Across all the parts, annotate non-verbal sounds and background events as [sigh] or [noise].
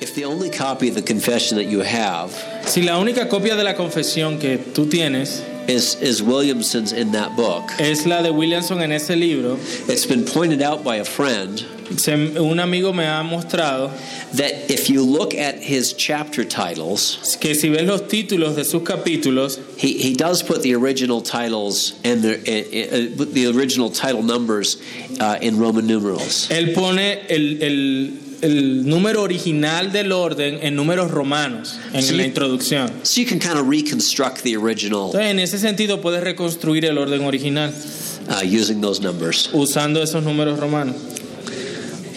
If the only copy of the confession that you have Si la única copia de la confesión que tú tienes is, is Williamson's in that book, es la de Williamson en ese libro, it's been pointed out by a friend se- un amigo me ha mostrado that if you look at his chapter titles, que si ves los títulos de sus capítulos, he, he does put the original titles and the, uh, uh, the original title numbers uh, in Roman numerals. él pone el, el- el número original del orden en números romanos en Sí. la introducción. So you can kind of reconstruct the original Entonces, en ese sentido, puedes reconstruir el orden original uh, using those numbers. usando esos números romanos.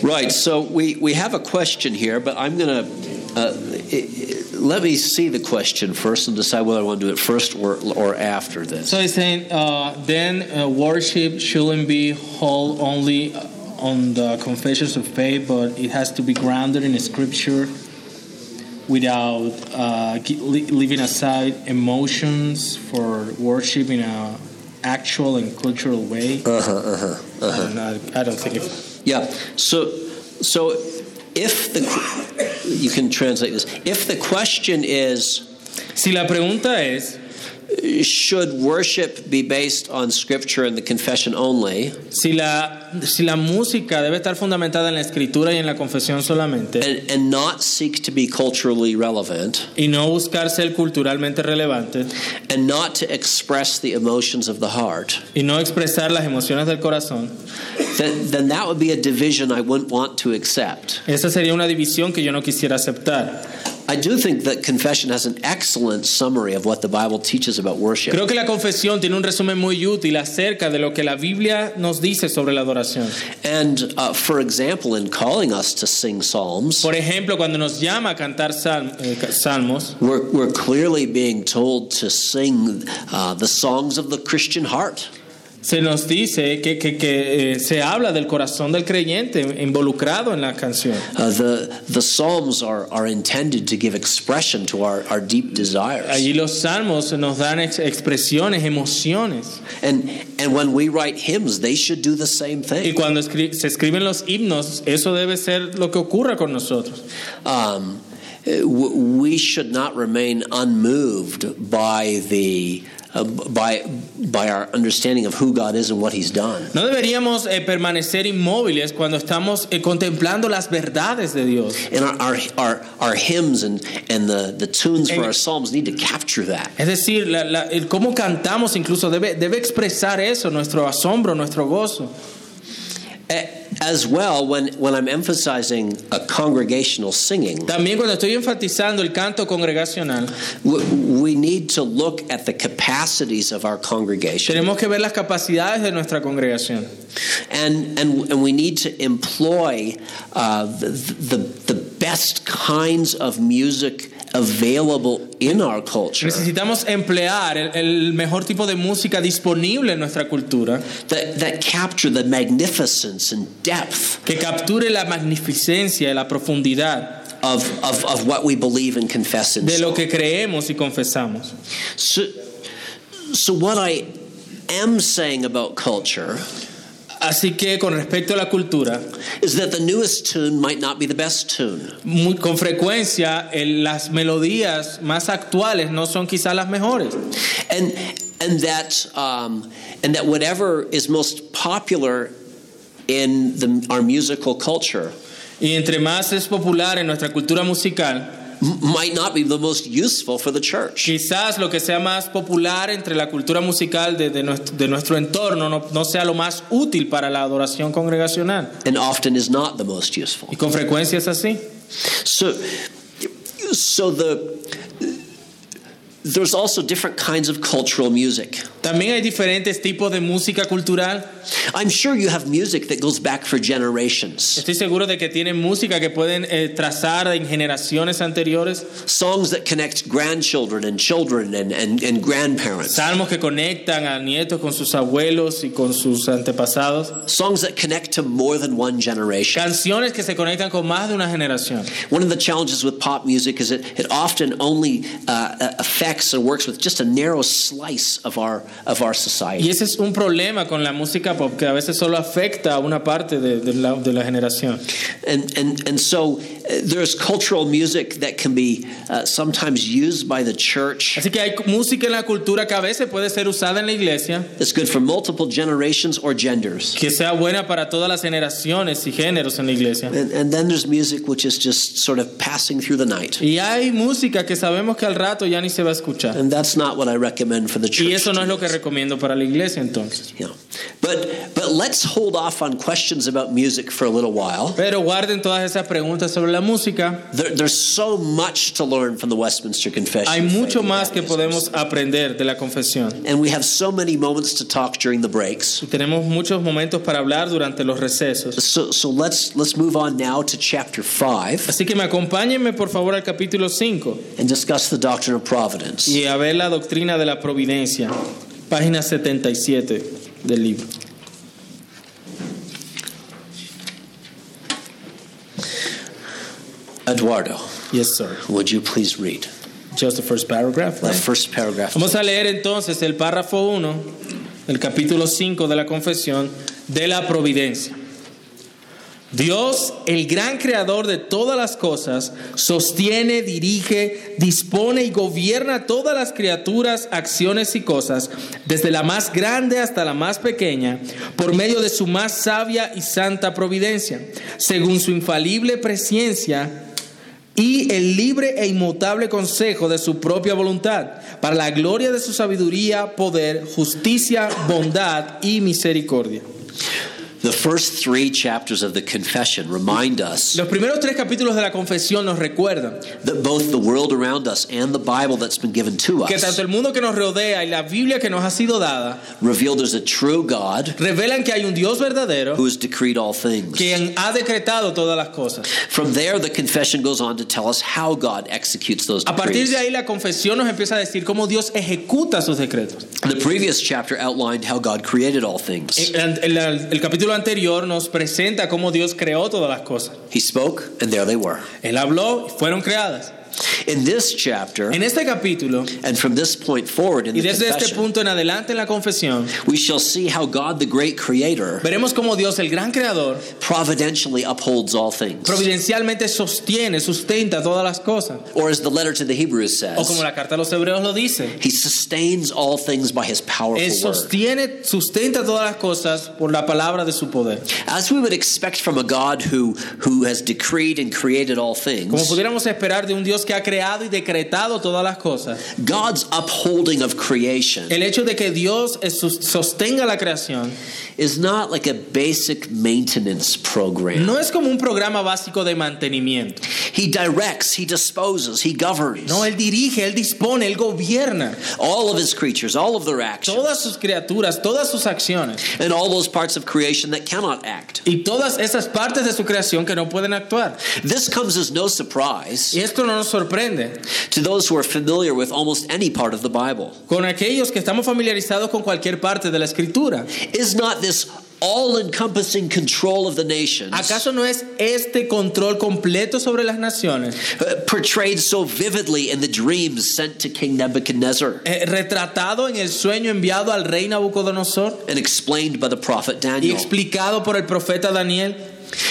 Right, so we, we have a question here, but I'm going to uh, let me see the question first and decide whether I want to do it first or, or after this. So he's saying, uh, then uh, worship shouldn't be held only on the confessions of faith, but it has to be grounded in scripture without uh, leaving aside emotions for worship in a actual and cultural way. Uh-huh, uh-huh, I, don't know, I don't think it, Yeah, so, so if the, you can translate this, if the question is, Si la pregunta es, should worship be based on scripture and the confession only, si la, si la música debe estar fundamentada en la escritura y en la confesión solamente, and, and not seek to be culturally relevant, y no buscar ser culturalmente relevante, and not to express the emotions of the heart, y no expresar las emociones del corazón, then, then that would be a division I wouldn't want to accept. esa sería una división que yo no quisiera aceptar. I do think that confession has an excellent summary of what the Bible teaches about worship. Creo que la confesión tiene un resumen muy útil acerca de lo que la Biblia nos dice sobre la adoración. And uh, for example, in calling us to sing psalms, Por ejemplo, cuando nos llama a cantar sal- eh, salmos, we're, we're clearly being told to sing uh, the songs of the Christian heart. Se nos dice que, que- que, eh, se habla del corazón del creyente involucrado en la canción. Uh, the, the psalms are, are intended to give expression to our, our deep desires. Allí los salmos nos dan ex- expresiones, emociones. And, and when we write hymns, they should do the same Y thing. cuando escri- se escriben los himnos, eso debe ser lo que ocurra con nosotros. Um, w- we should not remain unmoved by the by by our understanding of who God is and what He's done. No deberíamos eh, permanecer inmóviles cuando estamos eh, contemplando las verdades de Dios. And our, our, our, our hymns and, and the, the tunes for our psalms need to capture that. Es decir, la- la- el cómo cantamos incluso debe, debe expresar eso, nuestro asombro, nuestro gozo. A- As well, when, when I'm emphasizing a congregational singing, También cuando estoy enfatizando el canto congregacional, w- we need to look at the capacities of our congregation. tenemos que ver las capacidades de nuestra congregación. And, and, and we need to employ uh, the, the, the best kinds of music available in our culture Necesitamos emplear el, el mejor tipo de música disponible en nuestra cultura that, that capture the magnificence and depth que capture la magnificencia y la profundidad of, of, of what we believe and confess in de lo que creemos y confesamos. So, so what I am saying about culture Así que con respecto a la cultura, is that the newest tune might not be the best tune. muy- con frecuencia el- las melodías más actuales no son quizás las mejores. and and that um, and that whatever is most popular in the, our musical culture Y entre más es popular en nuestra cultura musical, might not be the most useful for the church. quizás lo que sea más popular entre la cultura musical de, de nuestro, de nuestro entorno no, no sea lo más útil para la adoración congregacional. And often is not the most useful. Y con frecuencia es así. So, so the there's also different kinds of cultural music. También hay diferentes tipos de música cultural. I'm sure you have music that goes back for generations. Estoy seguro de que tienen música que pueden eh, trazar en generaciones anteriores. Songs that connect grandchildren and children and, and, and grandparents. Salmos que conectan a nietos con sus abuelos y con sus antepasados. Songs that connect to more than one generation. Canciones que se conectan con más de una generación. One of the challenges with pop music is that it often only uh, affects or works with just a narrow slice of our of our Y society. ese es un problema con la música pop que a veces solo afecta a una parte de, de la, de la generación. And and and so there's cultural music that can be uh, sometimes used by the church. Así que hay música en la cultura que a veces puede ser usada en la iglesia, That's good for multiple generations or genders. que sea buena para todas las generaciones y géneros en la iglesia. And, and then there's music which is just sort of passing through the night. Y hay música que sabemos que al rato ya ni se va a escuchar. And that's not what I recommend for the church. Y eso no es lo que recomiendo para la iglesia entonces. Yeah. But, but let's hold off on questions about music for a little while. Pero guarden todas esas preguntas sobre la música. There, there's so much to learn from the Westminster Confession. Hay mucho and más que podemos aprender de la confesión. And we have so many moments to talk during the breaks. Y tenemos muchos momentos para hablar durante los recesos. So, so let's, let's move on now to chapter 5 Así que me acompáñenme por favor al capítulo 5 and discuss the doctrine of providence. y a ver la doctrina de la providencia, página 77 del libro. Eduardo, Yes, sir. would you please read Just the first paragraph, the first paragraph? Vamos a leer entonces el párrafo 1 del capítulo 5 de la confesión de la providencia. Dios, el gran creador de todas las cosas, sostiene, dirige, dispone y gobierna todas las criaturas, acciones y cosas, desde la más grande hasta la más pequeña, por medio de su más sabia y santa providencia, según su infalible presciencia y el libre e inmutable consejo de su propia voluntad, para la gloria de su sabiduría, poder, justicia, bondad y misericordia. The first three chapters of the confession remind us Los primeros tres capítulos de la confesión nos recuerdan that both the world around us and the Bible that's been given to que us tanto el mundo que nos rodea y la Biblia que nos ha sido dada reveal there's a true God revelan que hay un Dios verdadero who has decreed all things. quien ha decretado todas las cosas. From there, the confession goes on to tell us how God executes those A partir decrees. de ahí la confesión nos empieza a decir cómo Dios ejecuta sus decretos. The previous chapter outlined how God created all things. El, el- el capítulo anterior nos presenta cómo Dios creó todas las cosas. He spoke, and there they were. Él habló y fueron creadas. In this chapter, En este capítulo and from this point forward in y the este punto en adelante en la confesión, we shall see how God, the great creator, veremos cómo Dios, el gran creador, providentially upholds all things. providencialmente sostiene, sustenta todas las cosas. Or as the letter to the Hebrews O como says, la carta a los hebreos lo dice, he sustains all things by his Él powerful word. sostiene, sustenta todas las cosas por la palabra de su poder. As we would expect from a God who, who has decreed and created all Como things, pudiéramos esperar de un Dios que ha creado y decretado todas las cosas. God's upholding of creation El hecho de que Dios sostenga la creación is not like a basic maintenance program. no es como un programa básico de mantenimiento. He directs, he disposes, he governs No, Él dirige, Él dispone, Él gobierna all of his creatures, all of their actions, todas sus criaturas, todas sus acciones and all those parts of creation that cannot act. y todas esas partes de su creación que no pueden actuar. This comes as no surprise Y esto no nos sorprende to those who are familiar with almost any part of the Bible. con aquellos que estamos familiarizados con cualquier parte de la escritura. Is not this all encompassing control of the nations ¿Acaso no es este control completo sobre las naciones uh, portrayed so vividly in the dreams sent to King Nebuchadnezzar eh, retratado en el sueño enviado al rey Nabucodonosor and explained by the prophet y explicado por el profeta Daniel?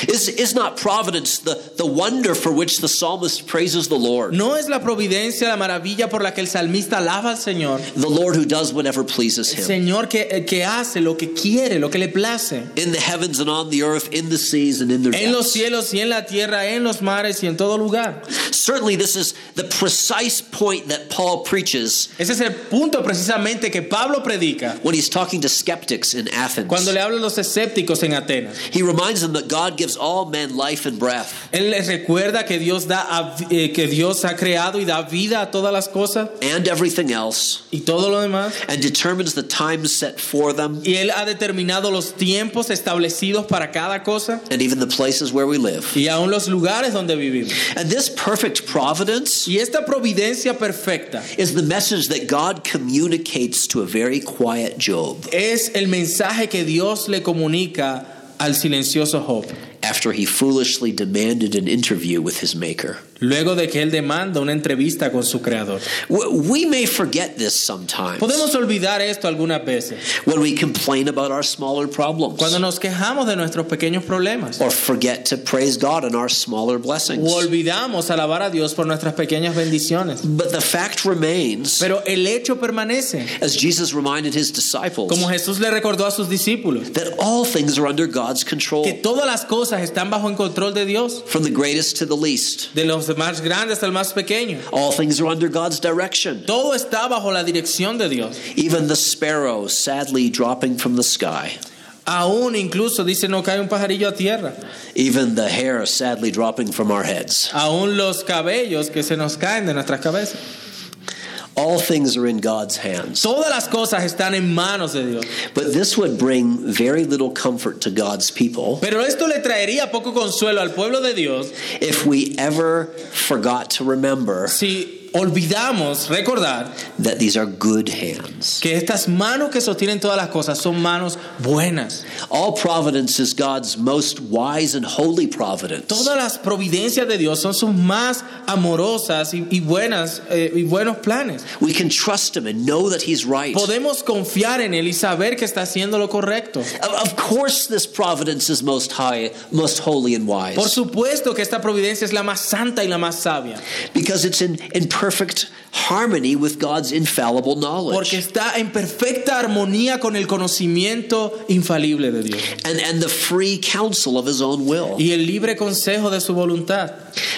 Is, is not providence the, the wonder for which the psalmist praises the Lord? ¿No es la providencia la maravilla por la que el salmista alaba al Señor? The Lord who does whatever pleases him. Señor que, eh, que hace lo que quiere, lo que le place. In the heavens and on the earth, in the seas and in their En los cielos y en la tierra, en los mares y en todo lugar. Certainly, this is the precise point that Paul preaches Ese es el punto precisamente que Pablo predica when he's talking to skeptics in Athens. cuando le habla a los escépticos en Atenas. He reminds them that God gives all men life and breath Él les recuerda que Dios, da eh, que Dios ha creado y da vida a todas las cosas and everything else, y todo lo demás. and determines the time set for them Y Él ha determinado los tiempos establecidos para cada cosa and even the places where we live. y aún los lugares donde vivimos. And this perfect providence Y esta providencia perfecta is the message that God communicates to a very quiet Job es el mensaje que Dios le comunica al silencioso Job. after he foolishly demanded an interview with his Maker. Luego de que él demanda una entrevista con su creador. We may forget this sometimes Podemos olvidar esto algunas veces when we complain about our smaller problems cuando nos quejamos de nuestros pequeños problemas or forget to praise God in our smaller blessings. o olvidamos alabar a Dios por nuestras pequeñas bendiciones. But the fact remains, Pero el hecho permanece, as Jesus reminded his disciples, como Jesús le recordó a sus discípulos, that all things are under God's control, que todas las cosas están bajo el control de Dios, from the greatest to the least. de los más grandes hasta el más pequeño. All things are under God's direction. Todo está bajo la dirección de Dios. Even the sparrow sadly dropping from the sky, Aún incluso dice no cae un pajarillo a tierra. even the hair sadly dropping from our heads. Aún los cabellos que se nos caen de nuestras cabezas. All things are in God's hands. Todas las cosas están en manos de Dios. But this would bring very little comfort to God's people Pero esto le traería poco consuelo al pueblo de Dios if we ever forgot to remember si olvidamos recordar that these are good hands. que estas manos que sostienen todas las cosas son manos buenas. All providence is God's most wise and holy providence. Todas las providencias de Dios son sus más amorosas y, y buenas eh, y buenos planes. We can trust Him and know that He's right. Podemos confiar en él y saber que está haciendo lo correcto. Of of course, this providence is most high, most holy and wise. Por supuesto que esta providencia es la más santa y la más sabia, because it's in, in perfect harmony with God's infallible knowledge. porque está en perfecta armonía con el conocimiento infalible de Dios and, and the free counsel of his own will. y el libre consejo de su voluntad,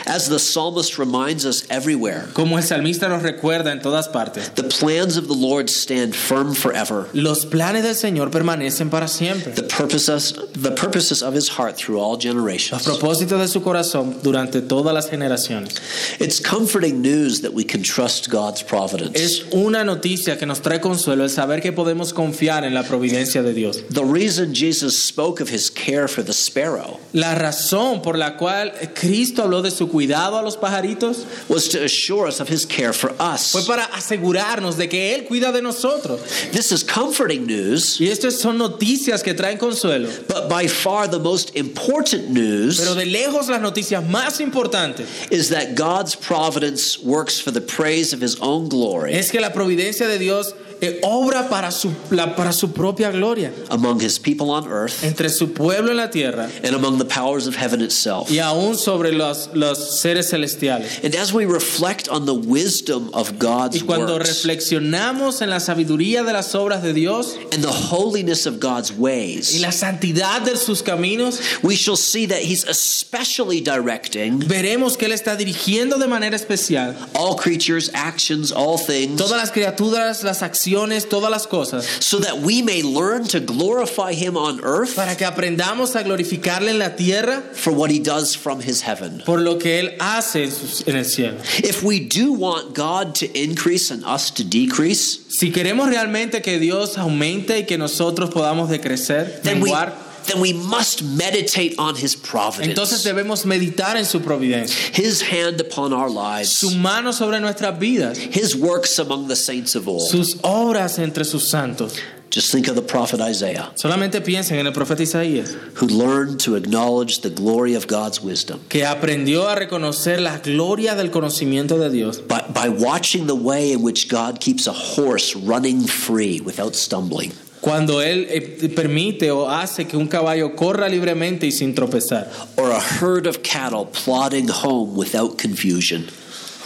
As the psalmist reminds us everywhere, como el salmista nos recuerda en todas partes. the plans of the Lord stand firm forever. Los planes del Señor permanecen para siempre. The purposes, the purposes of his heart through all Los generations. propósitos de su corazón durante todas las generaciones. It's comforting news that we can trust God's providence. Es una noticia que nos trae consuelo el saber que podemos confiar en la providencia de Dios. The reason Jesus spoke of his care for the sparrow La razón por la cual Cristo habló de su cuidado a los pajaritos was to assure us of his care for us. fue para asegurarnos de que Él cuida de nosotros. This is comforting news, Y estas son noticias que traen consuelo. but by far the most important news Pero de lejos las noticias más importantes is that God's providence works for the praise of his own glory es que la providencia de Dios eh, obra para su, la- para su propia gloria among his people on earth entre su pueblo en la tierra and among the powers of heaven itself. y aún sobre los, los seres celestiales. And as we reflect on the wisdom of Y God's cuando works reflexionamos en la sabiduría de las obras de Dios and the holiness of God's y ways, la santidad de sus caminos, we shall see that he's especially directing veremos que Él está dirigiendo de manera especial all creatures, actions, all things, todas las criaturas, las acciones, todas las cosas, so that we may learn to glorify him on earth para que aprendamos a glorificarle en la tierra for what he does from his heaven. por lo que Él hace en, el cielo. If we do want God to increase and us to decrease, Si queremos realmente que Dios aumente y que nosotros podamos decrecer, then we, menguar, then we must meditate on his providence. entonces debemos meditar en su providencia, his hand upon our lives, su mano sobre nuestras vidas, his works among the saints of old. sus obras entre sus santos. Just think of the prophet Isaiah, Solamente piensen en el profeta Isaías, who learned to acknowledge the glory of God's wisdom que aprendió a reconocer la gloria del conocimiento de Dios by, by watching the way in which God keeps a horse running free without stumbling. Cuando Él eh, permite o hace que un caballo corra libremente y sin tropezar. or a herd of cattle plodding home without confusion.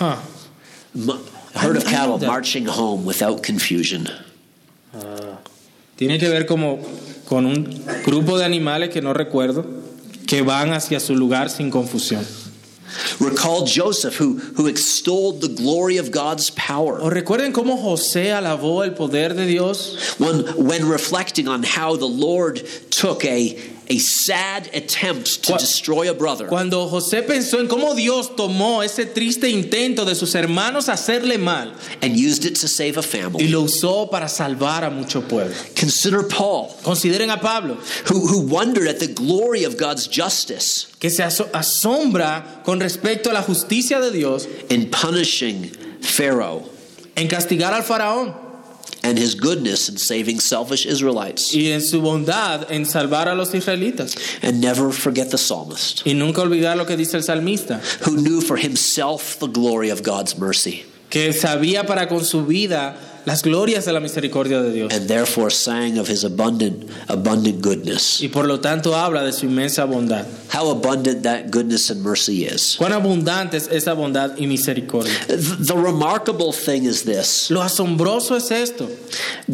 Huh. A herd of cattle marching home without confusion. Tiene que ver como con un grupo de animales que no recuerdo que van hacia su lugar sin confusión. Recall Joseph, who, who extolled the glory of God's ¿O power recuerden cómo José alabó el poder de Dios. When, when reflecting on how the Lord took a, a sad attempt to destroy a brother cuando José pensó en cómo Dios tomó ese triste intento de sus hermanos hacerle mal and used it to save a y family? lo usó para salvar a mucho pueblo? Consider Paul, Consideren a Pablo who, who wondered at the glory of God's justice que se aso- asombra con respecto a la justicia de Dios in punishing Pharaoh. en castigar al faraón. And his goodness in saving selfish Israelites. y en su bondad en salvar a los israelitas. And never forget the psalmist, Y nunca olvidar lo que dice el salmista, who knew for himself the glory of God's mercy, que sabía para con su vida las glorias de la misericordia de Dios. and therefore sang of his abundant, abundant goodness. Y por lo tanto habla de su inmensa bondad. How abundant that goodness and mercy is. Cuán abundante es esa bondad y misericordia. Th- The remarkable thing is this Lo asombroso es esto.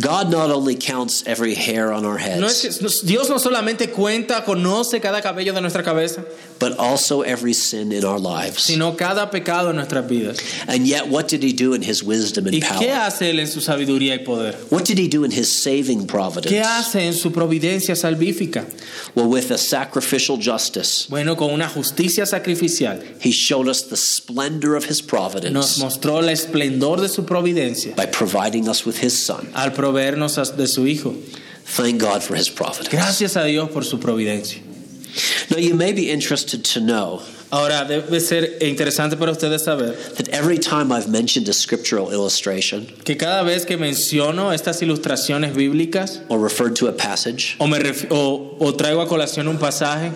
God not only counts every hair on our No es heads, que- Dios no solamente cuenta, conoce cada cabello de nuestra cabeza, but also every sin in our lives. sino cada pecado en nuestras vidas. And yet, what did he do in his wisdom and ¿Y qué power? hace Él en su sabiduría y poder? What did he do in his saving ¿Qué providence? hace en su providencia salvífica? Well, with a sacrificial justice, Bueno, con una justicia sacrificial he showed us the splendor of his providence. nos mostró el esplendor de su providencia by providing us with his son. al proveernos de su Hijo. Thank God for his providence. Gracias a Dios por su providencia. Now, you may be interested to know Ahora, debe ser interesante para ustedes saber that every time I've mentioned a scriptural illustration que cada vez que menciono estas ilustraciones bíblicas or referred to a passage, o, me o- o traigo a colación un pasaje,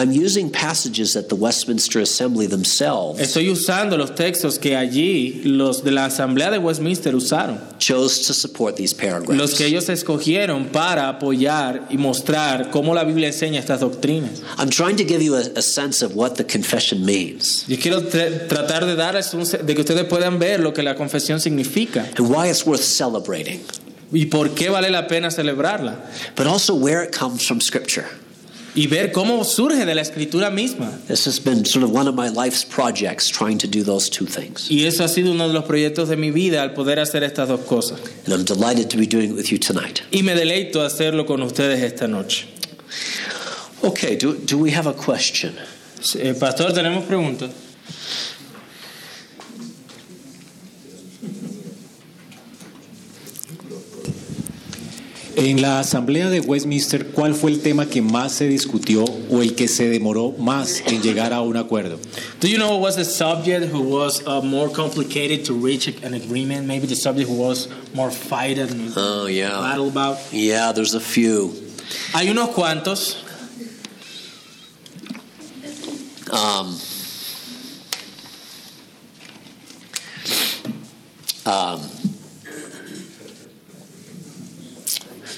I'm using passages that the Westminster Assembly themselves estoy usando los textos que allí los de la Asamblea de Westminster usaron, chose to support these los paragraphs. que ellos escogieron para apoyar y mostrar cómo la Biblia enseña estas doctrinas. I'm trying to give you a, a sense of what the confession means Yo quiero tra- tratar de darles un, de que ustedes puedan ver lo que la confesión significa and why it's worth celebrating, y por qué vale la pena celebrarla but also where it comes from Scripture. Y ver cómo surge de la escritura misma. This has been sort of one of my life's projects, trying to do those two things. Y eso ha sido uno de los proyectos de mi vida al poder hacer estas dos cosas. And I'm delighted to be doing it with you tonight. Y me deleito hacerlo con ustedes esta noche. Okay, do, do we have a question? Eh, pastor, tenemos preguntas. En la Asamblea de Westminster, ¿cuál fue el tema que más se discutió o el que se demoró más en llegar a un acuerdo? Do you know what was the subject who was uh, more complicated to reach an agreement? Maybe the subject who was more fight and Oh, yeah. battle about. Yeah, there's a few. Hay unos cuantos. Um, um,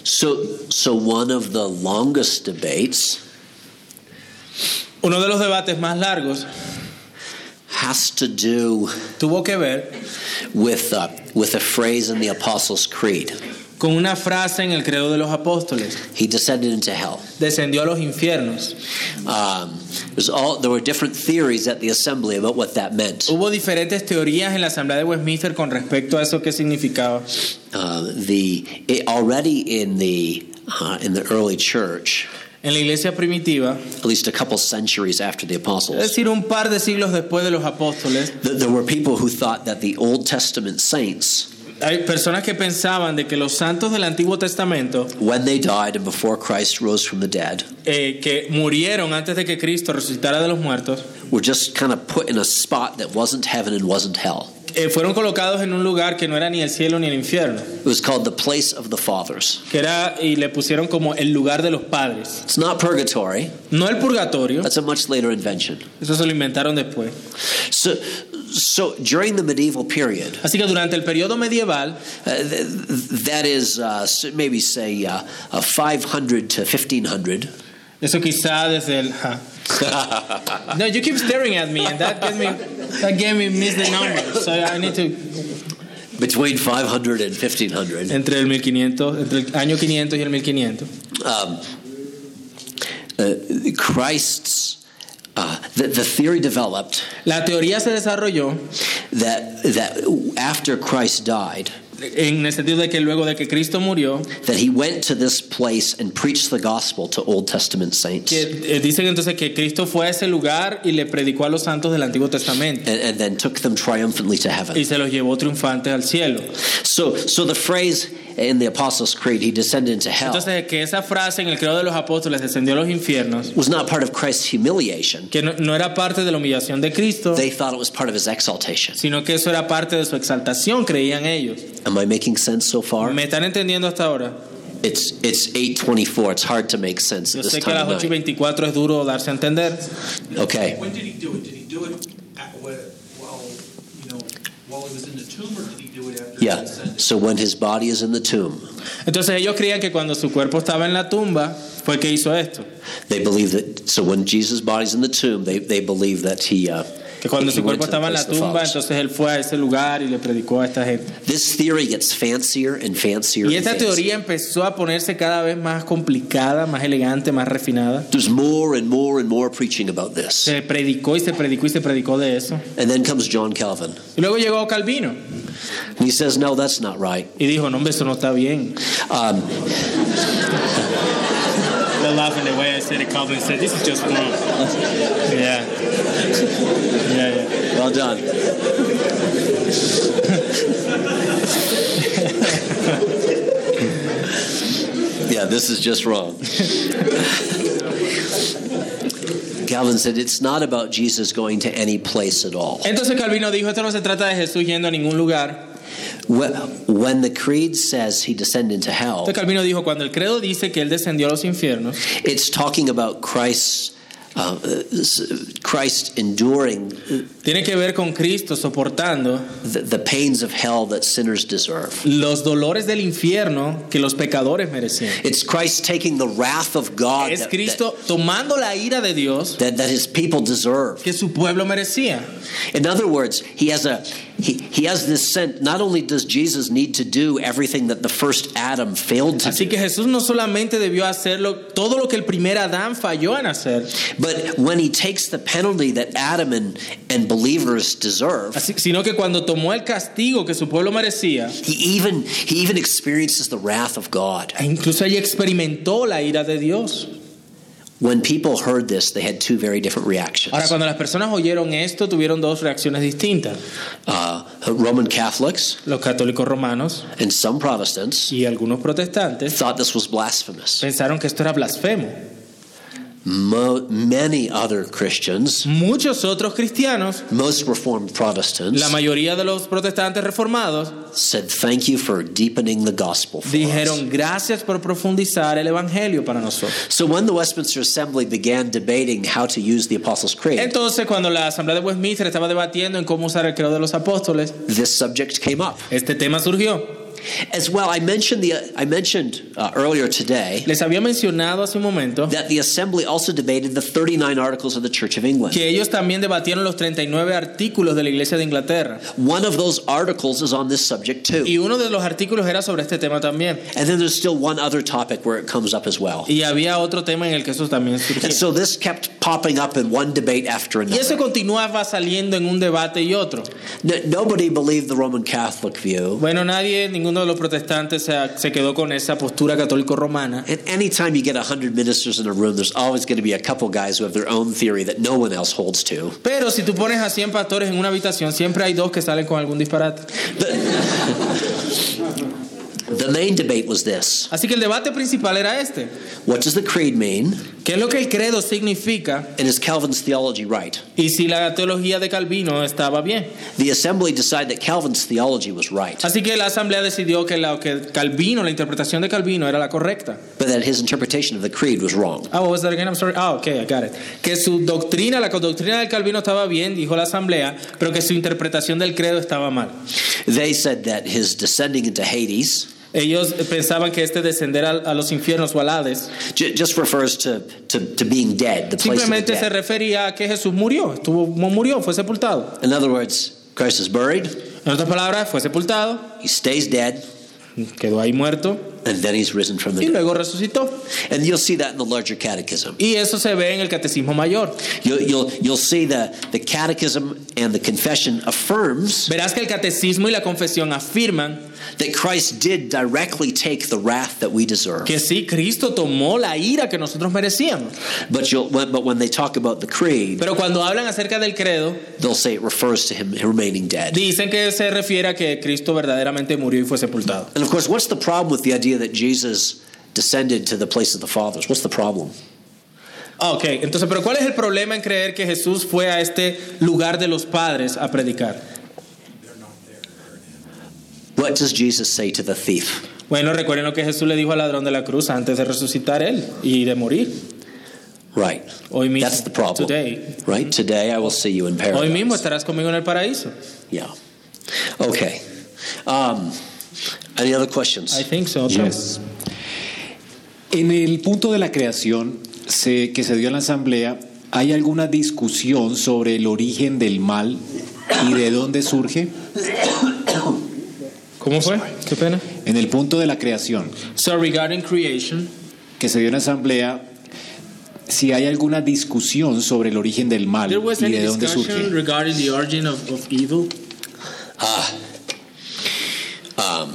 so, so one of the longest debates Uno de los debates más largos has to do tuvo que ver with uh, with a phrase in the Apostles' Creed. con una frase en el credo de los apóstoles. He descended into hell. Descendió a los infiernos. Um, all there were different theories at the assembly about what that meant. Hubo diferentes teorías en la Asamblea de Westminster con respecto a eso que significaba. Uh, the it, already in the uh, in the early church, En la iglesia primitiva, at least a couple centuries after the apostles, es decir, un par de siglos después de los apóstoles, th- there were people who thought that the Old Testament saints, hay personas que pensaban de que los santos del Antiguo Testamento, when they died and before Christ rose from the dead, eh, que murieron antes de que Cristo resucitara de los muertos, were just kind of put in a spot that wasn't heaven and wasn't hell. eh, fueron colocados en un lugar que no era ni el cielo ni el infierno, It was called the place of the fathers. que era y le pusieron como el lugar de los padres. It's not purgatory. No el purgatorio, That's a much later invention. eso se lo inventaron después. So, so during the medieval period, Así que durante el periodo medieval, uh, th- that is uh, s- maybe say uh, uh, 500 to 1500. Eso quizá desde el... ja. [laughs] No, you keep staring at me, and that gave me that gave me miss the number. So I need to Between 500 and 1500. entre el 1500, entre el año 500 y el 1500. Um, uh, Christ's, uh, the, the theory developed La teoría se desarrolló that, that after Christ died, en el sentido de que luego de que Cristo murió, that he went to this place and preached the gospel to Old Testament saints. que eh, dicen entonces que Cristo fue a ese lugar y le predicó a los santos del Antiguo Testamento And, and then took them triumphantly to y heaven. se los llevó triunfantes al cielo. So, so the phrase in the Apostles' Creed, he descended into hell, Entonces, que esa frase en el credo de los apóstoles descendió a los infiernos, was not part of Christ's humiliation. que no, no era parte de la humillación de Cristo, They thought it was part of his exaltation. sino que eso era parte de su exaltación, creían ellos. Am I making sense so far? ¿Me están entendiendo hasta ahora? It's it's 8:24. It's hard to make sense Yo at this sé que a time las of 8 y night. 24 es duro darse a entender. Okay. When did he do it? Did he do it at, while, you know, while he was in the tomb, or did he do it after Yeah. So when his body is in the tomb, Entonces ellos creían que cuando su cuerpo estaba en la tumba fue que hizo esto. they believe that. So when Jesus' body's in the tomb, they they believe that he. Uh, Que cuando su cuerpo estaba en la tumba, entonces él fue a ese lugar y le predicó a esta gente. This theory gets fancier and fancier. Y and esta fancier. teoría empezó a ponerse cada vez más complicada, más elegante, más refinada. There's more and more and more preaching about this. Se predicó y se predicó y se predicó de eso. And then comes John Calvin. Y luego llegó Calvino And he says, no, that's not right. y dijo, no, hombre, eso no está bien. Um, They're laughing the way I said it. Calvin said, this is just wrong. Yeah. Yeah, yeah. well done. yeah, this is just wrong. Calvin said it's not about Jesus going to any place at all. Entonces Calvino dijo, esto no se trata de Jesús yendo a ningún lugar. When when the creed says he descended into hell, Calvino dijo, cuando el credo dice que él descendió a los infiernos, it's talking about Christ's uh, Christ enduring tiene que ver con Cristo soportando the, the pains of hell that sinners deserve. los dolores del infierno que los pecadores merecían. It's Christ taking the wrath of God Es that, Cristo tomando la ira de Dios that, that his people deserve. que su pueblo merecía. In other words, he has a he, he has this sense. Not only does Jesus need to do everything that the first Adam failed to Así do, que Jesús no solamente debió hacerlo todo lo que el primer Adán falló en hacer, but when he takes the penalty that Adam and, and believers deserve, así- sino que cuando tomó el castigo que su pueblo merecía, he even he even experiences the wrath of God. e incluso ella experimentó la ira de Dios. When people heard this, they had two very different reactions. Ahora, cuando las personas oyeron esto, tuvieron dos reacciones distintas. Uh, Roman Catholics Los católicos romanos and some Protestants y algunos protestantes thought this was blasphemous. pensaron que esto era blasfemo. Mo- many other Christians, Muchos otros cristianos, most Reformed Protestants, la mayoría de los protestantes reformados, said, "Thank you for deepening the gospel." For us." dijeron gracias por profundizar el evangelio para nosotros. So when the Westminster Assembly began debating how to use the Apostles' Creed, Entonces, cuando la Asamblea de Westminster estaba debatiendo en cómo usar el credo de los apóstoles, this subject came up. este tema surgió. As well, I mentioned the I mentioned uh, earlier today Les había mencionado hace un momento that the Assembly also debated the 39 Articles of the Church of England. que ellos también debatieron los 39 artículos de la Iglesia de Inglaterra. One of those articles is on this subject too. Y uno de los artículos era sobre este tema también. And then there's still one other topic where it comes up as well. Y había otro tema en el que eso también surgía. And so this kept popping up in one debate after Y eso another. continuaba saliendo en un debate y otro. No- nobody believed the Roman Catholic view. Bueno, nadie, de los protestantes se, se quedó con esa postura católico-romana. And anytime you get 100 ministers in a room, there's always going to be a couple guys who have their own theory that no one else holds to. Pero si tú pones a 100 pastores en una habitación, siempre hay dos que salen con algún disparate. [laughs] The main debate was this Así que el debate principal era este. What does the creed mean? ¿Qué es lo que el credo significa? And is Calvin's theology right? Y si la teología de Calvino estaba bien. The assembly decided that Calvin's theology was right, Así que la asamblea decidió que, la, que Calvino, la interpretación de Calvino era la correcta. but that his interpretation of the creed was wrong. What was that again? I'm sorry. Ah, okay, I got it. Que su doctrina, la doctrina del Calvino estaba bien, dijo la asamblea, pero que su interpretación del credo estaba mal. They said that his descending into Hades Ellos pensaban que este descender al- a, los infiernos o al Hades. Ju- just refers to, to, to being dead, the place simplemente se refería a que Jesús murió, estuvo, murió, fue sepultado. In other words, Christ is buried, En otras palabras, fue sepultado, he stays dead, quedó ahí muerto, and then he's risen from the y dead. luego resucitó. And you'll see that in the larger catechism. Y eso se ve en el catecismo mayor. You'll, you'll, you'll see that the catechism and the confession affirms Verás que el catecismo y la confesión afirman that Christ did directly take the wrath that we deserve. que sí, Cristo tomó la ira que nosotros merecíamos. But, you'll, but when they talk about the creed, Pero cuando hablan acerca del credo, they'll say it refers to him remaining dead. dicen que se refiere a que Cristo verdaderamente murió y fue sepultado. And of course, what's the problem with the idea that Jesus descended to the place of the fathers? What's the problem? Ah, ok, entonces, pero ¿cuál es el problema en creer que Jesús fue a este lugar de los padres a predicar? What does Jesus say to the thief? Bueno, recuerden lo que Jesús le dijo al ladrón de la cruz antes de resucitar él y de morir. Right. Hoy mismo, That's the problem. today. Right? Today I will see you in Hoy mismo paradise. estarás conmigo en el paraíso. Yeah. Okay. Um, any other questions? I think so. Yes. En el punto de la creación se- que se dio en la asamblea, ¿hay alguna discusión sobre el origen del mal y de dónde surge? ¿Cómo fue? Qué pena. En el punto de la creación So regarding creation, que se dio en la asamblea, si hay alguna discusión sobre el origen del mal there was y any de dónde discussion surge. regarding the origin of, of evil. Um,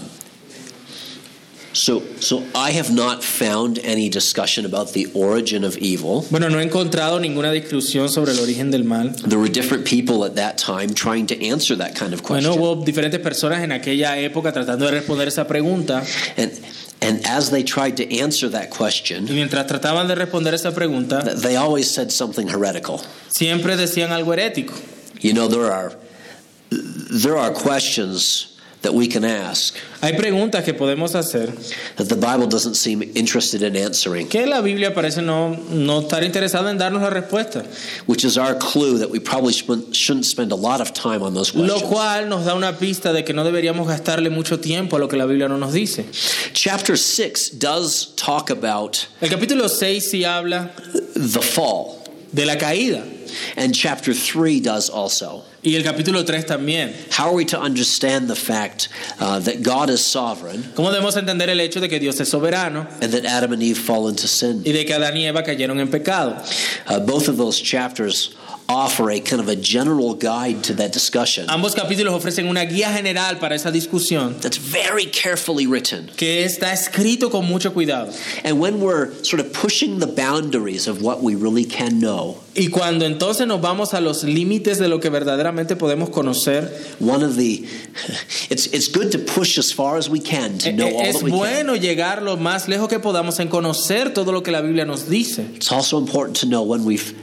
so, so I have not found any discussion about the origin of evil. Bueno, no he encontrado ninguna discusión sobre el origen del mal. There were different people at that time trying to answer that kind of question. Bueno, hubo diferentes personas en aquella época tratando de responder esa pregunta and, and as they tried to answer that y question, mientras trataban de responder esa pregunta, they always said something heretical. siempre decían algo herético. You know, there are there are questions that we can ask Hay preguntas que podemos hacer that the Bible doesn't seem interested in answering, que la Biblia parece no, no estar interesada en darnos la respuesta, which is our clue that we probably shouldn't spend a lot of time on those questions. lo cual nos da una pista de que no deberíamos gastarle mucho tiempo a lo que la Biblia no nos dice. Chapter 6 does talk about El capítulo 6 sí habla the fall, de la caída and chapter 3 does also. Y el capítulo 3 también. How are we to understand the fact uh, that God is sovereign ¿Cómo debemos entender el hecho de que Dios es soberano and that Adam and Eve fall into sin? y de que Adán y Eva cayeron en pecado? Uh, both of those chapters offer a kind of a general guide to that discussion Ambos capítulos ofrecen una guía general para esa discusión that's very carefully written. que está escrito con mucho cuidado. And when we're sort of pushing the boundaries of what we really can know, Y cuando entonces nos vamos a los límites de lo que verdaderamente podemos conocer, one of the [laughs] it's it's good to push as far as we can to know all that we can. bueno llegar lo más lejos que podamos en conocer todo lo que la Biblia nos dice. It's also important to know when we've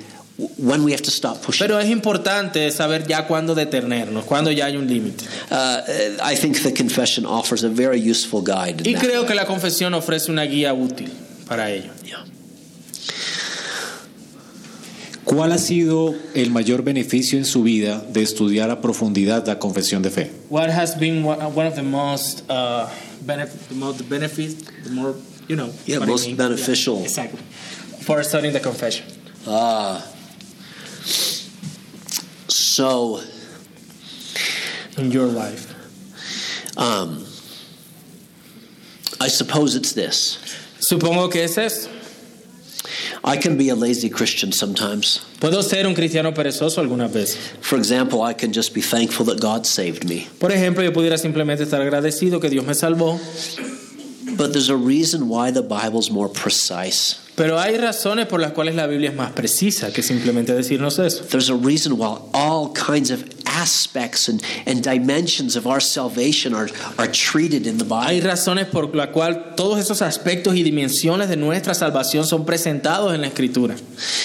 when we have to stop pushing. Pero es importante saber ya cuándo detenernos, cuándo ya hay un límite. Uh, I think the confession offers a very useful guide. Y creo way. que la confesión ofrece una guía útil para ello. Yeah. ¿Cuál ha sido el mayor beneficio en su vida de estudiar a profundidad la confesión de fe? What has been one one of the most uh, benefit, the most benefit, the more you know. Yeah, what I most mean. beneficial. Yeah, exactly. For studying the confession. Ah. So, in your life. um, I suppose it's this. Supongo que es eso. I can be a lazy Christian sometimes. Puedo ser un cristiano perezoso algunas veces. For example, I can just be thankful that God saved me. Por ejemplo, yo pudiera simplemente estar agradecido que Dios me salvó, But there's a reason why the Bible's more precise. pero hay razones por las cuales la Biblia es más precisa que simplemente decirnos eso. There's a reason why all kinds of aspects and, and dimensions of our salvation are, are treated in the Hay Bible. razones por la cual todos esos aspectos y dimensiones de nuestra salvación son presentados en la Escritura.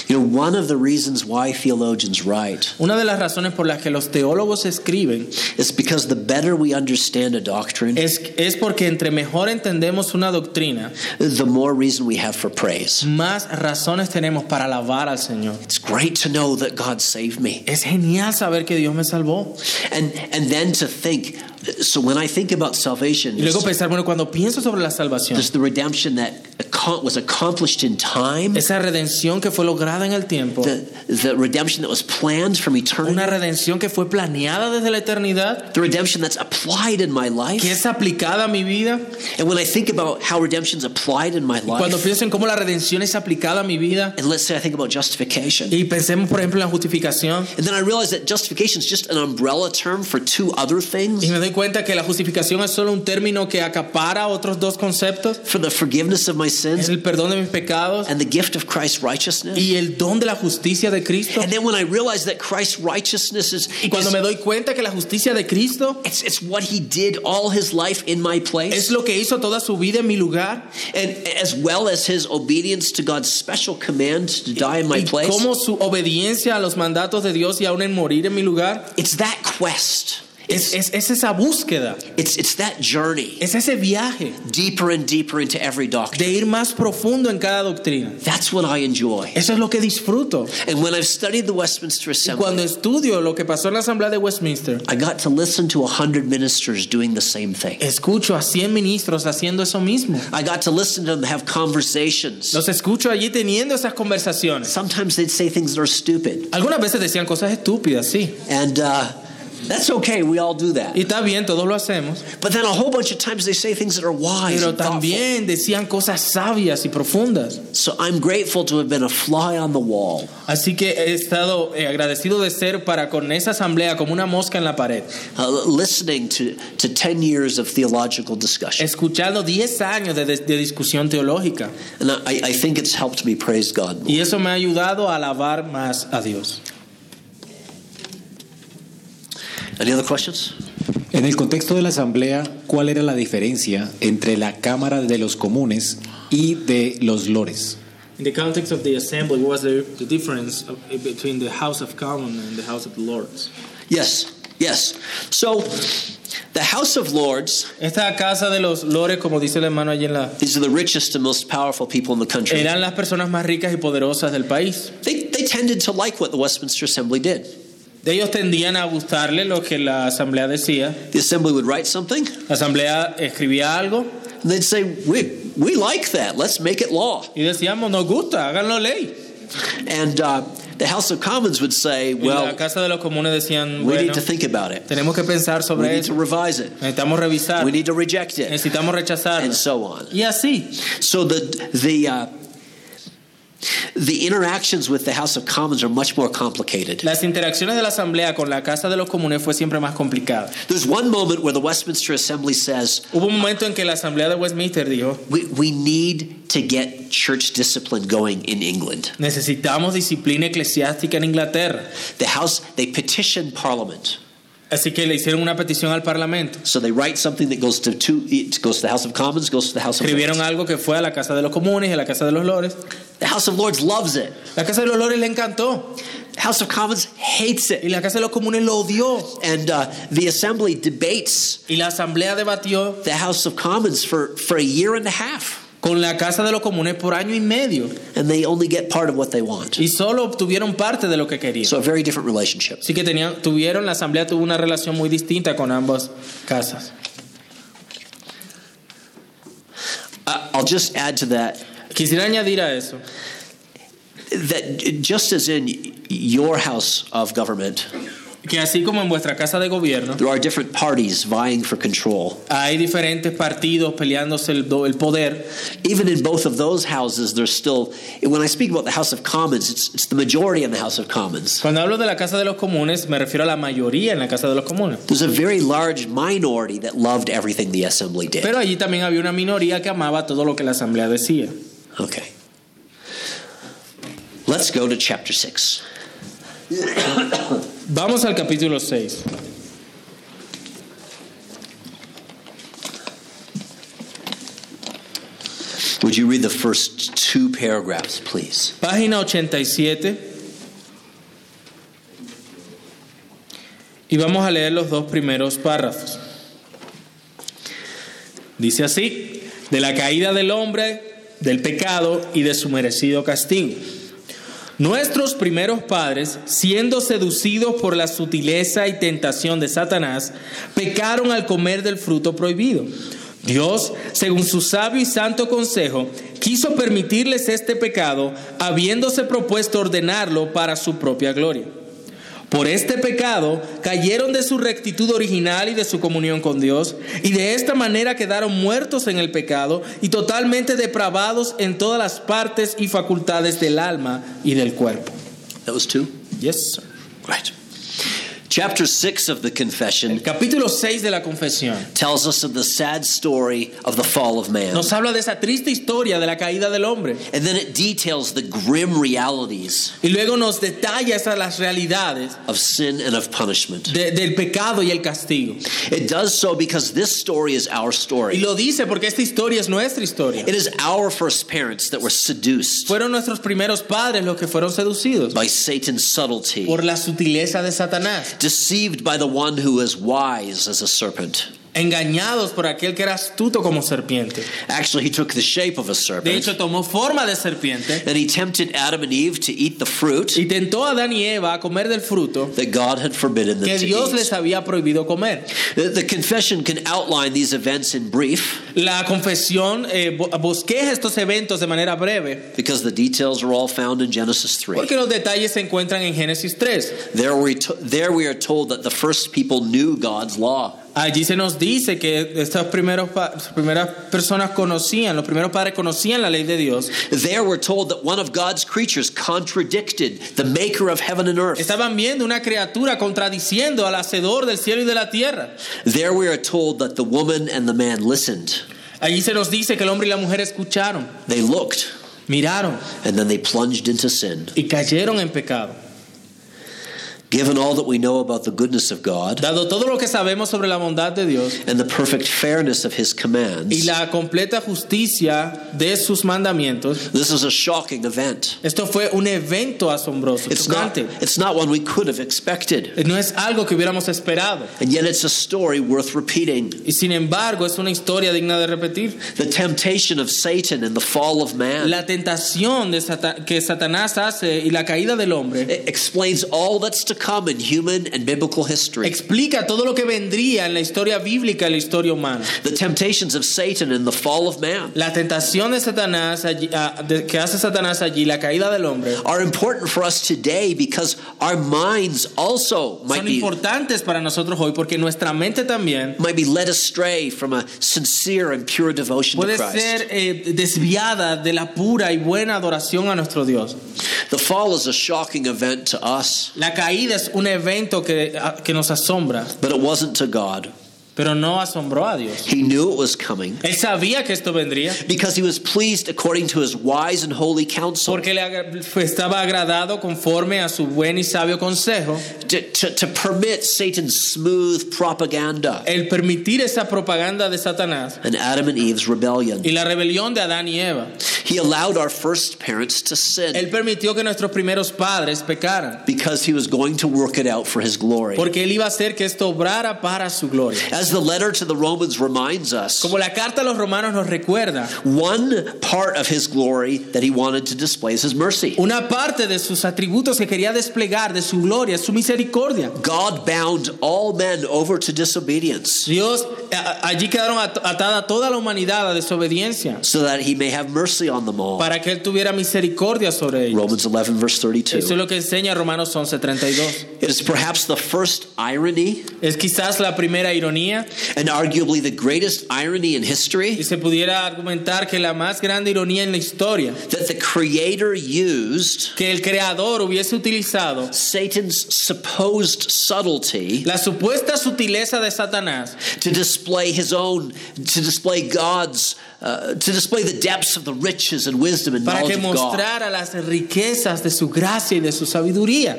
You know, one of the reasons why theologians write Una de las razones por las que los teólogos escriben is because the better we understand a doctrine, es, es porque entre mejor entendemos una doctrina, the more reason we have for praise. más razones tenemos para alabar al Señor. It's great to know that God saved me. Es genial saber que Dios me salvó. And and then to think so when I think about salvation, Y luego pensar, bueno, cuando pienso sobre la salvación, the redemption that was accomplished in time, esa redención que fue lograda en el tiempo, the, the redemption that was planned from eternity, una redención que fue planeada desde la eternidad, the redemption that's applied in my que life. es aplicada a mi vida. And when I think about how redemption's applied in my life, Cuando pienso en cómo la redención es aplicada a mi vida, and let's say I think about justification, y pensemos por ejemplo en la justificación, and then I realize that justification is just an umbrella term for two other things y me doy cuenta que la justificación es solo un término que acapara otros dos conceptos, for the forgiveness of my es sins el perdón de mis pecados and the gift of Christ's righteousness. y el don de la justicia de Cristo. And then when I realize that Christ's righteousness is, Y cuando is- me doy cuenta que la justicia de Cristo it's, it's what he did all his life in my place, es lo que hizo toda su vida en mi lugar, and as well as his obedience to God's special command to die in my y place, cómo su obediencia a los mandatos de Dios y aún en morir en mi lugar, it's that quest. Es, es, es esa búsqueda, It's, it's that journey es ese viaje deeper and deeper into every doctrine. de ir más profundo en cada doctrina. That's what I enjoy. Eso es lo que disfruto. And when I've studied the Westminster Y cuando Assembly, estudio lo que pasó en la Asamblea de Westminster, I got to listen to a hundred ministers doing the same thing. escucho a 100 ministros haciendo eso mismo. I got to listen to them have conversations. Los escucho allí teniendo esas conversaciones. Sometimes they'd say things that are stupid. Algunas veces decían cosas estúpidas, sí. And uh, that's okay, we all do that. Y está bien, todos lo hacemos. But then a whole bunch of times they say things that are wise. Pero también decían cosas sabias y profundas. So I'm grateful to have been a fly on the wall, Así que he estado eh, agradecido de ser para con esa asamblea como una mosca en la pared, uh, listening to, to 10 years of theological discussion. escuchando 10 años de, de- de discusión teológica. And I, I think it's helped me praise God. more. Y eso me ha ayudado a alabar más a Dios. Any other questions? En el contexto de la Asamblea, ¿cuál era la diferencia entre la Cámara de los Comunes y de los Lores? In the context of the assembly, what was the, the difference of, between the House of Commons and the House of Lords? Yes, yes. So the House of Lords, Esta casa de los lores, como dice el hermano allí en la... these are the richest and most powerful people in the country. Eran las personas más ricas y poderosas del país. They, they tended to like what the Westminster Assembly did. Ellos tendían a gustarle lo que la asamblea decía. The Assembly would write something, La asamblea escribía algo and they'd say, we, we like that, let's make it law. y decíamos, nos gusta, háganlo ley. And uh, the House of Commons would say, Y la casa de los comunes decían, we bueno, need to think about it. tenemos que pensar sobre We need to revise it. necesitamos revisar, We need to reject it. necesitamos rechazarlo. And so on. Y así, So the, the, uh, the interactions with the House of Commons are much more complicated. las interacciones de la asamblea con la casa de los comunes fue siempre más complicada. There's one moment where the Westminster Assembly says, Hubo un momento en que la asamblea de Westminster dijo, we, we need to get church discipline going in England. necesitamos disciplina eclesiástica en Inglaterra. The House, they petition Parliament. Así que le hicieron una petición al Parlamento. So they write something that goes to two, it goes to the House of Commons, goes to the House of Escribieron algo que fue a la casa de los comunes y a la casa de los lores. The House of Lords loves it. La casa de los lores le encantó The House of Commons hates it. y la casa de los comunes lo odió. And uh, the Assembly debates Y la asamblea debatió the House of Commons for, for a year and a half. con la casa de los comunes por año y medio And they only get part of what they want. y solo obtuvieron parte de lo que querían. So a very different relationship. Así que tenían, tuvieron, la asamblea tuvo una relación muy distinta con ambas casas. Uh, I'll just add to that Quisiera añadir a eso that just as in your house of government, que así como en vuestra casa de gobierno there are different parties vying for control. hay diferentes partidos peleándose el, el poder, Even in both of those houses, there's still, when I speak about the House of Commons, it's, it's the majority in the House of Commons. cuando hablo de la casa de los comunes me refiero a la mayoría en la casa de los comunes. There's a very large minority that loved everything the assembly did. Pero allí también había una minoría que amaba todo lo que la asamblea decía. Okay. Let's go to chapter 6. Vamos al capítulo 6. Would you read the first two paragraphs, please? Página 87. Y vamos a leer los dos primeros párrafos. Dice así, de la caída del hombre, del pecado y de su merecido castigo. Nuestros primeros padres, siendo seducidos por la sutileza y tentación de Satanás, pecaron al comer del fruto prohibido. Dios, según su sabio y santo consejo, quiso permitirles este pecado, habiéndose propuesto ordenarlo para su propia gloria. Por este pecado cayeron de su rectitud original y de su comunión con Dios, y de esta manera quedaron muertos en el pecado y totalmente depravados en todas las partes y facultades del alma y del cuerpo. That was two? Yes, sir. Right. Chapter 6 of the Confession Capítulo 6 de la confesión tells us of the sad story of the fall of man. nos habla de esa triste historia de la caída del hombre. And then it details the grim realities Y luego nos detalla esas las realidades of sin and of punishment. de- del pecado y el castigo. It does so because this story is our Y story. lo dice porque esta historia es nuestra historia. It is our first parents that were seduced Fueron nuestros primeros padres los que fueron seducidos by Satan's subtlety, por la sutileza de Satanás, deceived by the one who is wise as a serpent. Engañados por aquel que era astuto como serpiente. Actually, he took the shape of a serpent. De hecho, tomó forma de serpiente and he tempted Adam and Eve to eat the fruit y tentó a Adán y Eva a comer del fruto that God had forbidden them que to Dios eat. les había prohibido comer. The the confession can outline these events in brief La confesión eh, bosqueja estos eventos de manera breve because the details are all found in Genesis 3. porque los detalles se encuentran en Génesis 3. There we, there we are told that the first people knew God's law. Allí se nos dice que estas primeros primeras personas conocían, los primeros padres conocían la ley de Dios. There we're told that one of God's creatures contradicted the maker of heaven and earth. Estaban viendo una criatura contradiciendo al hacedor del cielo y de la tierra. There we are told that the woman and the man listened. Allí se nos dice que el hombre y la mujer escucharon, They looked miraron and then they plunged into sin. y cayeron en pecado. Given all that we know about the goodness of God Dado todo lo que sabemos sobre la bondad de Dios and the perfect fairness of his commands, y la completa justicia de sus mandamientos, this is a shocking event. esto fue un evento asombroso, It's not, chocante. it's not one we could have expected. No es algo que hubiéramos esperado. And yet it's a story worth repeating. Y sin embargo, es una historia digna de repetir. The temptation of Satan and the fall of man La tentación de Sata- que Satanás hace y la caída del hombre it explains all that's to come in human and biblical history. explica todo lo que vendría en la historia bíblica y la historia humana. The temptations of Satan and the fall of man La tentación de Satanás allí- de- que hace Satanás allí, la caída del hombre, are important for us today because our minds also might son be importantes para nosotros hoy porque nuestra mente también might be led astray from a sincere and pure devotion to puede Christ. ser eh, desviada de la pura y buena adoración a nuestro Dios. The fall is a shocking event to us, La caída es un evento que, que nos asombra, but it wasn't to God. Pero no asombró a Dios. He knew it was coming Él sabía que esto vendría because he was pleased according to his wise and holy counsel porque le estaba agradado conforme a su buen y sabio consejo to, to, to permit Satan's smooth propaganda el permitir esa propaganda de Satanás and Adam and Eve's rebellion. y la rebelión de Adán y Eva. He allowed our first parents to sin Él permitió que nuestros primeros padres pecaran because he was going to work it out for his glory. porque él iba a hacer que esto obrara para su gloria. As the letter to the Romans reminds us, Como la carta a los romanos nos recuerda, one part of his glory that he wanted to display is his mercy. una parte de sus atributos que quería desplegar, de su gloria, es su misericordia. God bound all men over to disobedience Dios, allí quedaron at- atada toda la humanidad a desobediencia so that he may have mercy on them all. para que él tuviera misericordia sobre ellos. Romans 11, verse Eso 32. es lo que enseña Romanos 11:32. It is perhaps the first irony Es quizás la primera ironía and arguably the greatest irony in y history se pudiera argumentar que la más grande ironía en la historia, that the Creator used que el creador hubiese utilizado Satan's supposed subtlety la supuesta sutileza de Satanás to display his own, to display God's, uh, to display the depths of the riches and wisdom and para knowledge que of God. mostrara las riquezas de su gracia y de su sabiduría.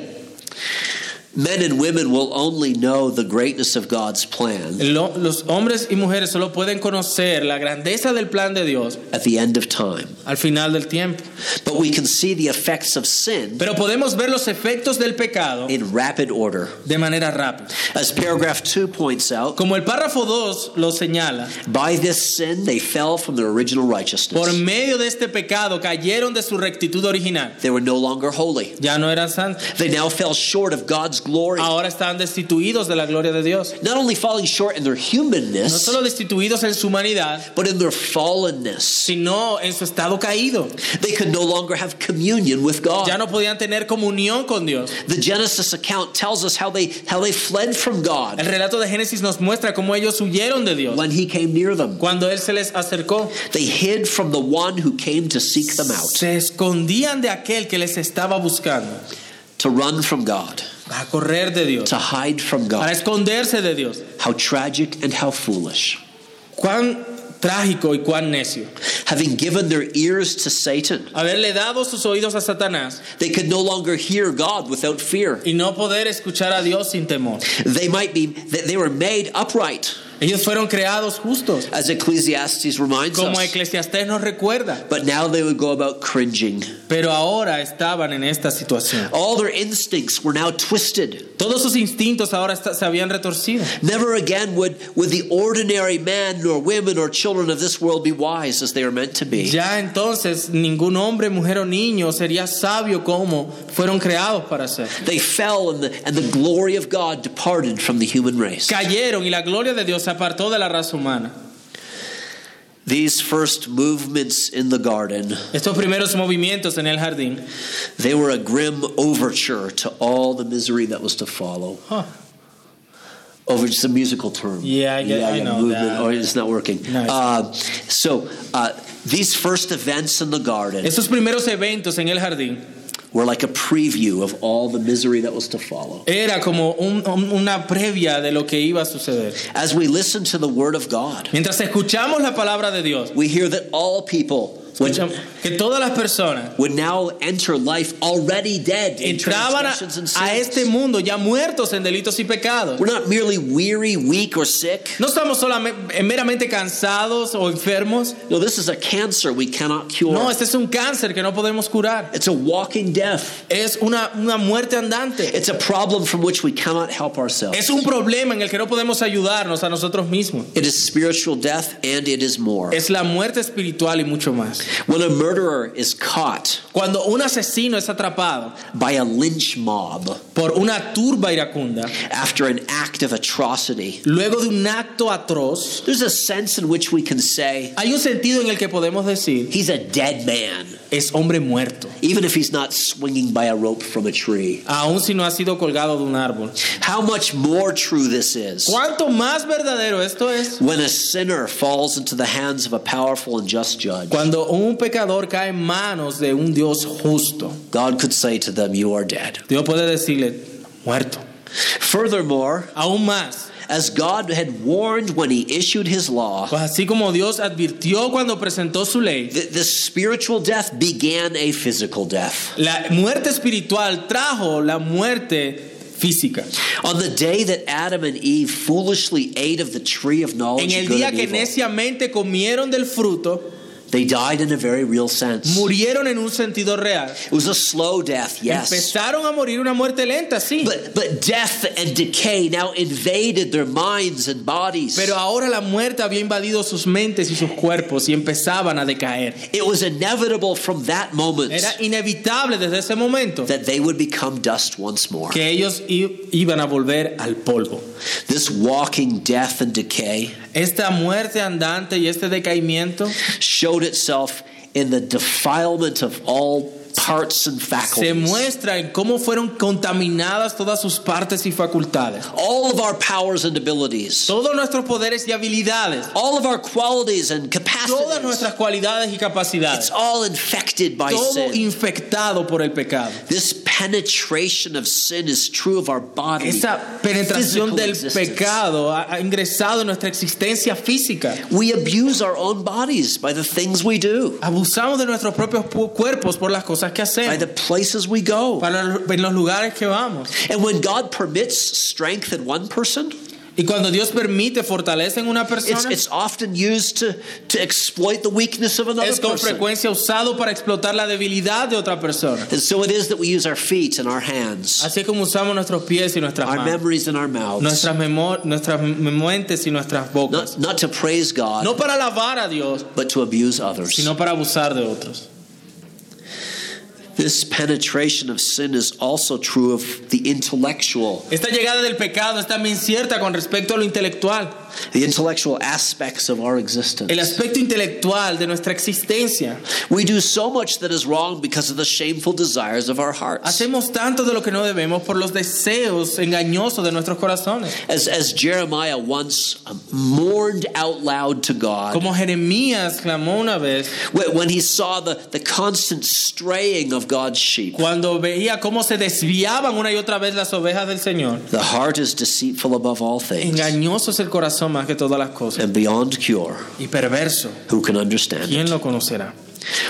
Men and women will only know the greatness of God's plan los hombres y mujeres solo pueden conocer la grandeza del plan de Dios at the end of time. al final del tiempo. But we can see the effects of sin Pero podemos ver los efectos del pecado in rapid order. de manera rápida. As paragraph 2 points out, Como el párrafo 2 lo señala, by this sin they fell from their original righteousness. por medio de este pecado cayeron de su rectitud original. They were no longer holy. Ya no eran santos. They now fell short of God's glory. Ahora están destituidos de la gloria de Dios. Not only falling short in their No humanness, solo destituidos en su humanidad, but in their fallenness. sino en su estado caído. They could no longer have communion with God. Ya no podían tener comunión con Dios. The Genesis account tells us how they how they fled from God. El relato de Génesis nos muestra cómo ellos huyeron de Dios when he came near them. cuando Él se les acercó. They hid from the one who came to seek them out, Se escondían de aquel que les estaba buscando. to run from God, A correr de Dios. to hide from Para God. esconderse de Dios. How tragic and how foolish. Cuán trágico y cuán necio. Having given their ears to Satan, Haberle dado sus oídos a Satanás they could no longer hear God without fear. y no poder escuchar a Dios sin temor. They might be they they were made upright, Ellos fueron creados justos, as Ecclesiastes reminds como us. Eclesiastés nos recuerda. But now they would go about cringing. Pero ahora estaban en esta situación. All their instincts were now twisted. Todos sus instintos ahora se habían retorcido. Never again would, would the ordinary man, nor women, or children of this world be wise as they are meant to be. Ya entonces ningún hombre, mujer o niño sería sabio como fueron creados para ser. They fell, and the, and the glory of God departed from the human race. Cayeron y la gloria de Dios apartó de la raza humana. These first movements in the garden, Estos primeros movimientos en el jardín, they were a grim overture to all the misery that was to follow. Huh. Over just a musical term. Yeah, I get- I know movement. that. Oh, it's not working. No, uh, so uh, these first events in the garden estos primeros eventos en el jardín were like a preview of all the misery that was to follow. era como un- un- una previa de lo que iba a suceder. As we listen to the word of God, Mientras escuchamos la palabra de Dios, we hear that all people escuchamos que todas las personas would now enter life already dead in entraban a, transgressions and a sins. este mundo ya muertos en delitos y pecados. We're not merely weary, weak, or sick. No estamos solamente meramente cansados o enfermos. No, this is a cancer we cannot cure. No, este es un cáncer que no podemos curar. It's a walking death. Es una, una muerte andante. It's a problem from which we cannot help ourselves. Es un problema en el que no podemos ayudarnos a nosotros mismos. It is spiritual death and it is more. Es la muerte espiritual y mucho más. When a murderer is caught Cuando un asesino es atrapado by a lynch mob por una turba iracunda, after an act of atrocity, luego de un acto atroz, there's a sense in which we can say, hay un sentido en el que podemos decir, he's a dead man, es hombre muerto, even if he's not swinging by a rope from a tree. aun si no ha sido colgado de un árbol. How much more true this is ¿Cuánto más verdadero esto es? when a sinner falls into the hands of a powerful and just judge. Cuando un pecador cae en manos de un Dios justo, God could say to them, You are dead. Dios puede decirle, muerto. Furthermore, Aún más, as God had warned when he issued his law, pues así como Dios advirtió cuando presentó su ley, the, the spiritual death began a physical death. la muerte espiritual trajo la muerte física. On the day that Adam and Eve foolishly ate of the tree of knowledge En el día que neciamente comieron del fruto, they died in a very real sense. murieron en un sentido real. It was a slow death, yes. Empezaron a morir una muerte lenta, sí. But, but death and decay now invaded their minds and bodies. Pero ahora la muerte había invadido sus mentes y sus cuerpos y empezaban a decaer. It was inevitable from that moment Era inevitable desde ese momento that they would become dust once more. que ellos iban a volver al polvo. This walking death and decay Esta muerte andante y este decaimiento showed itself in the defilement of all parts and faculties. se muestra en cómo fueron contaminadas todas sus partes y facultades. All of our powers and abilities, Todos nuestros poderes y habilidades, all of our qualities and capacities. todas nuestras cualidades y capacidades. it's all infected by todo sin. infectado por el pecado. This penetration of sin is true of our body. Esa penetración del existence. pecado ha ha ingresado en nuestra existencia física. We abuse our own bodies by the things we do, Abusamos de nuestros propios cuerpos por las cosas que by the hacemos, places we go. para en los lugares que vamos. And when God permits strength in one person, Y cuando Dios permite, en una It's, persona, it's often used to, to exploit the weakness of another es con person. frecuencia usado para explotar la debilidad de otra persona. And so it is that we use our feet and our hands, Así como usamos nuestros pies y nuestras our manos, memories and our mouths, nuestras, memo- nuestras mentes y nuestras bocas. not, not to praise God, No para alabar a Dios, but to abuse others. sino para abusar de otros. This penetration of sin is also true of the intellectual, Esta llegada del pecado es también cierta con respecto a lo intelectual, the intellectual aspects of our existence. el aspecto intelectual de nuestra existencia. We do so much that is wrong because of the shameful desires of our hearts. Hacemos tanto de lo que no debemos por los deseos engañosos de nuestros corazones. As, as Jeremiah once um, mourned out loud to God Como Jeremías clamó una vez when when he saw the, the constant straying of God's sheep. cuando veía cómo se desviaban una y otra vez las ovejas del Señor. The heart is deceitful above all things Engañoso es el corazón más que todas las cosas and beyond cure. y perverso. Who can understand ¿Quién it? lo conocerá?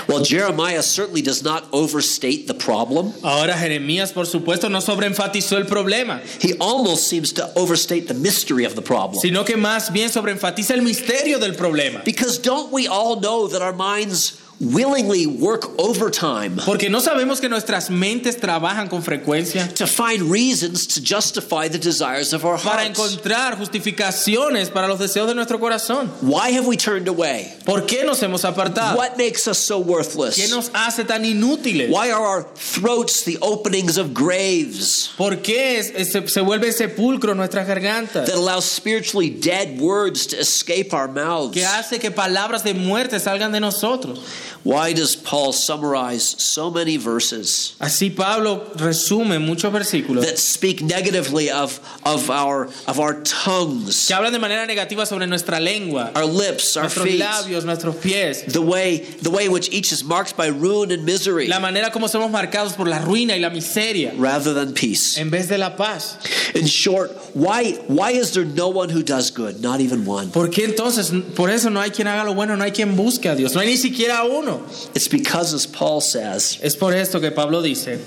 Well, Jeremiah certainly does not overstate the problem. Ahora Jeremías, por supuesto, no sobreenfatizó el problema, He almost seems to overstate the mystery of the problem. sino que más bien sobreenfatiza el misterio del problema. Because don't we all know that our minds willingly work overtime Porque no sabemos que nuestras mentes trabajan con frecuencia to find reasons to justify the desires of our hearts. para encontrar justificaciones para los deseos de nuestro corazón. Why have we turned away? ¿Por qué nos hemos apartado? What makes us so worthless? ¿Qué nos hace tan inútiles? Why are our throats the openings of graves ¿Por qué es- es- se, vuelve sepulcro nuestras gargantas? that allow spiritually dead words to escape our mouths? ¿Qué hace que palabras de muerte salgan de nosotros? Why does Paul summarize so many verses Así Pablo resume muchos versículos that speak negatively of, of, our, of our tongues, que hablan de manera negativa sobre nuestra lengua, our lips, our nuestros feet, labios, nuestros pies, the way, the way in which each is marked by ruin and misery la manera como somos marcados por la ruina y la miseria rather than peace? en vez de la paz? In short, why, why is there no one who does good? Not even one. ¿Por qué entonces? Por eso no hay quien haga lo bueno, no hay quien busque a Dios, no hay ni siquiera uno. It's because, as Paul says Es por esto que Pablo dice,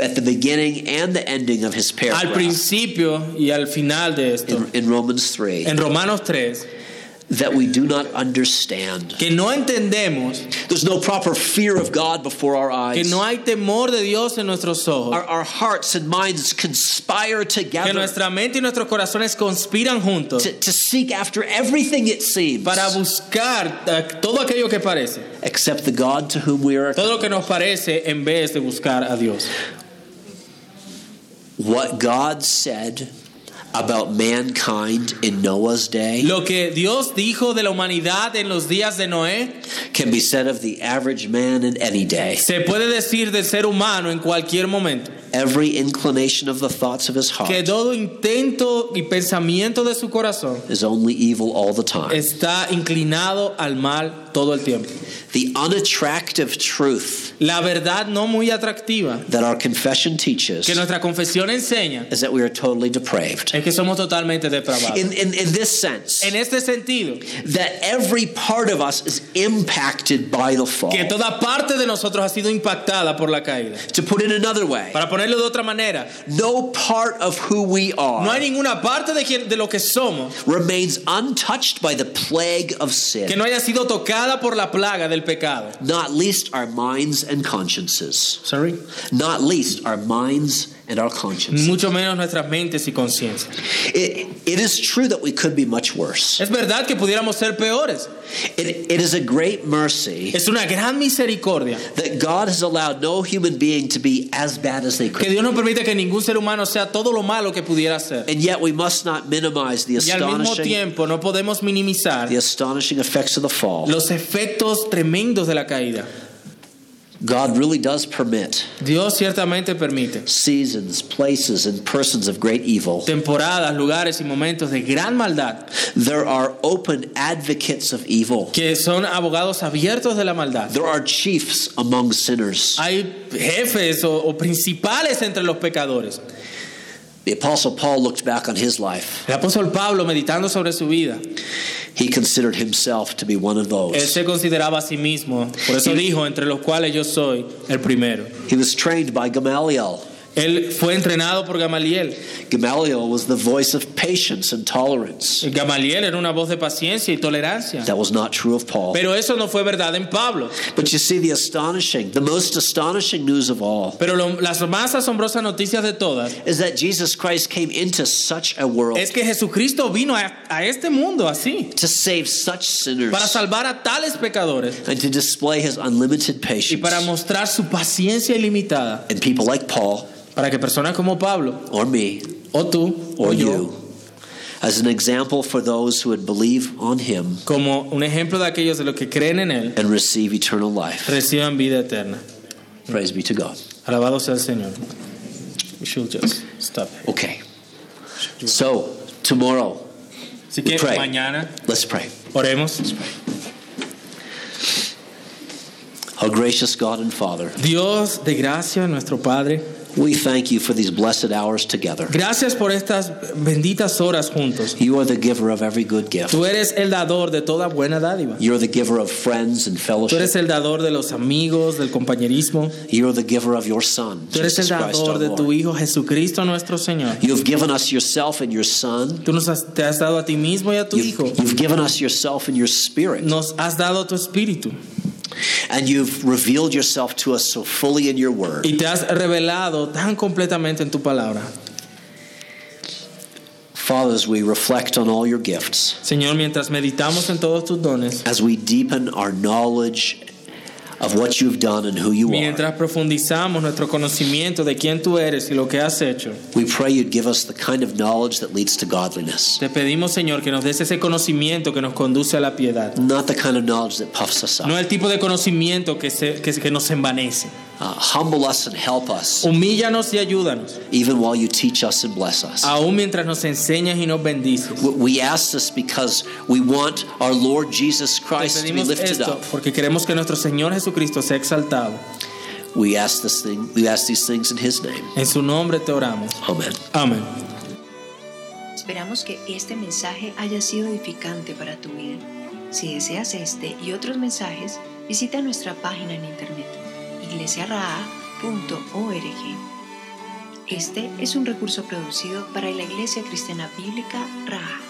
at the beginning and the ending of his al principio y al final de esto, in, in Romans 3, en Romanos 3, that we do not understand. que no entendemos, There's no proper fear of God before our eyes. que no hay temor de Dios en nuestros ojos, Our, our hearts and minds conspire together. que nuestra mente y nuestros corazones conspiran juntos to, to seek after everything it seems para buscar eh, todo aquello que parece, except the God to whom we are. todo lo que nos parece en vez de buscar a Dios. What God said about mankind in Noah's day Lo que Dios dijo de la humanidad en los días de Noé can be said of the average man in any day. se puede decir del ser humano en cualquier momento. Every inclination of the thoughts of his Que heart todo intento y pensamiento de su corazón is only evil all the time. está inclinado al mal todo el tiempo. The unattractive truth La verdad no muy atractiva that our confession teaches que nuestra confesión enseña is that we are totally depraved. es que somos totalmente depravados. In, in, in this sense, En este sentido, that every part of us is impacted by the fall. que toda parte de nosotros ha sido impactada por la caída. To put it another way, Para ponerlo de otra manera, no part of who we are no hay ninguna parte de, quien- de lo que somos remains untouched by the plague of que sin, no haya sido tocada por la plaga del pecado. not least our minds and consciences. Sorry. Not least our minds and our consciences. Mucho menos nuestras mentes y conciencia. It, it is true that we could be much worse. Es verdad que pudiéramos ser peores. It, it is a great mercy Es una gran misericordia that God has allowed no human being to be as bad as they que could. Dios no permite que ningún ser humano sea todo lo malo que pudiera ser. And yet we must not minimize the Y al mismo astonishing, tiempo no podemos minimizar the astonishing effects of the fall. los efectos tremendos de la caída. God really does permit Dios ciertamente permite seasons, places, and persons of great evil. temporadas, lugares y momentos de gran maldad There are open advocates of evil. que son abogados abiertos de la maldad. There are chiefs among sinners. Hay jefes o, o principales entre los pecadores. The Apostle Paul looked back on his life. El apóstol Pablo, meditando sobre su vida, He considered himself to be one of those. él se consideraba a sí mismo. Por eso dijo, entre los cuales yo soy el primero. He was trained by Gamaliel. Él fue entrenado por Gamaliel. Gamaliel was the voice of patience and tolerance. Gamaliel era una voz de paciencia y tolerancia. That was not true of Paul. Pero eso no fue verdad en Pablo. But you see, the astonishing, the most astonishing news of all Pero lo- las más asombrosas noticias de todas is that Jesus Christ came into such a world es que Jesucristo vino a, a este mundo así to save such sinners para salvar a tales pecadores and to display his unlimited y patience. para mostrar su paciencia ilimitada And people like Paul para que personas como Pablo or me o tú or o yo you, as an example for those who would believe on him como un ejemplo de aquellos de los que creen en él and receive eternal life. reciban vida eterna. Praise be to God. Alabado sea el Señor. We should just stop. Okay. So, tomorrow, Así que Pray. mañana let's pray. oremos. Our gracious God and Father, Dios de gracia, nuestro Padre, we thank you for these blessed hours together. gracias por estas benditas horas juntos. You are the giver of every good gift. Tú eres el dador de toda buena dádiva. You're the giver of friends and fellowship. Tú eres el dador de los amigos, del compañerismo. You're the giver of your Son, Tú eres el Jesus dador de tu Hijo Jesucristo nuestro Señor. You have given us yourself and your Son. Tú nos has, te has dado a ti mismo y a tu You've, Hijo. you've given us yourself and your Spirit. Nos has dado tu Espíritu. And you've revealed yourself to us so fully in your word. Y te has revelado tan completamente en tu palabra. Father, as we reflect on all your gifts, Señor, mientras meditamos en todos tus dones, as we deepen our knowledge of what you've done and who you are, mientras profundizamos nuestro conocimiento de quién tú eres y lo que has hecho, we pray you'd give us the kind of knowledge that leads to godliness, te pedimos, Señor, que nos des ese conocimiento que nos conduce a la piedad. not the kind of knowledge that puffs us No up. el tipo de conocimiento que, se- que, que nos envanece. Uh, humble us and help us, Humíllanos y ayúdanos, even while you teach us and bless us. aún mientras nos enseñas y nos bendices. We- We ask this because we want our Lord Jesus Christ to be pedimos lifted esto up. porque queremos que nuestro Señor Jesucristo sea exaltado. We ask this thing. We ask these things in His name. En su nombre te oramos. Amen. Amén. Esperamos que este mensaje haya sido edificante para tu vida. Si deseas este y otros mensajes, visita nuestra página en internet iglesiaraa.org. Este es un recurso producido para la Iglesia Cristiana Bíblica Raha.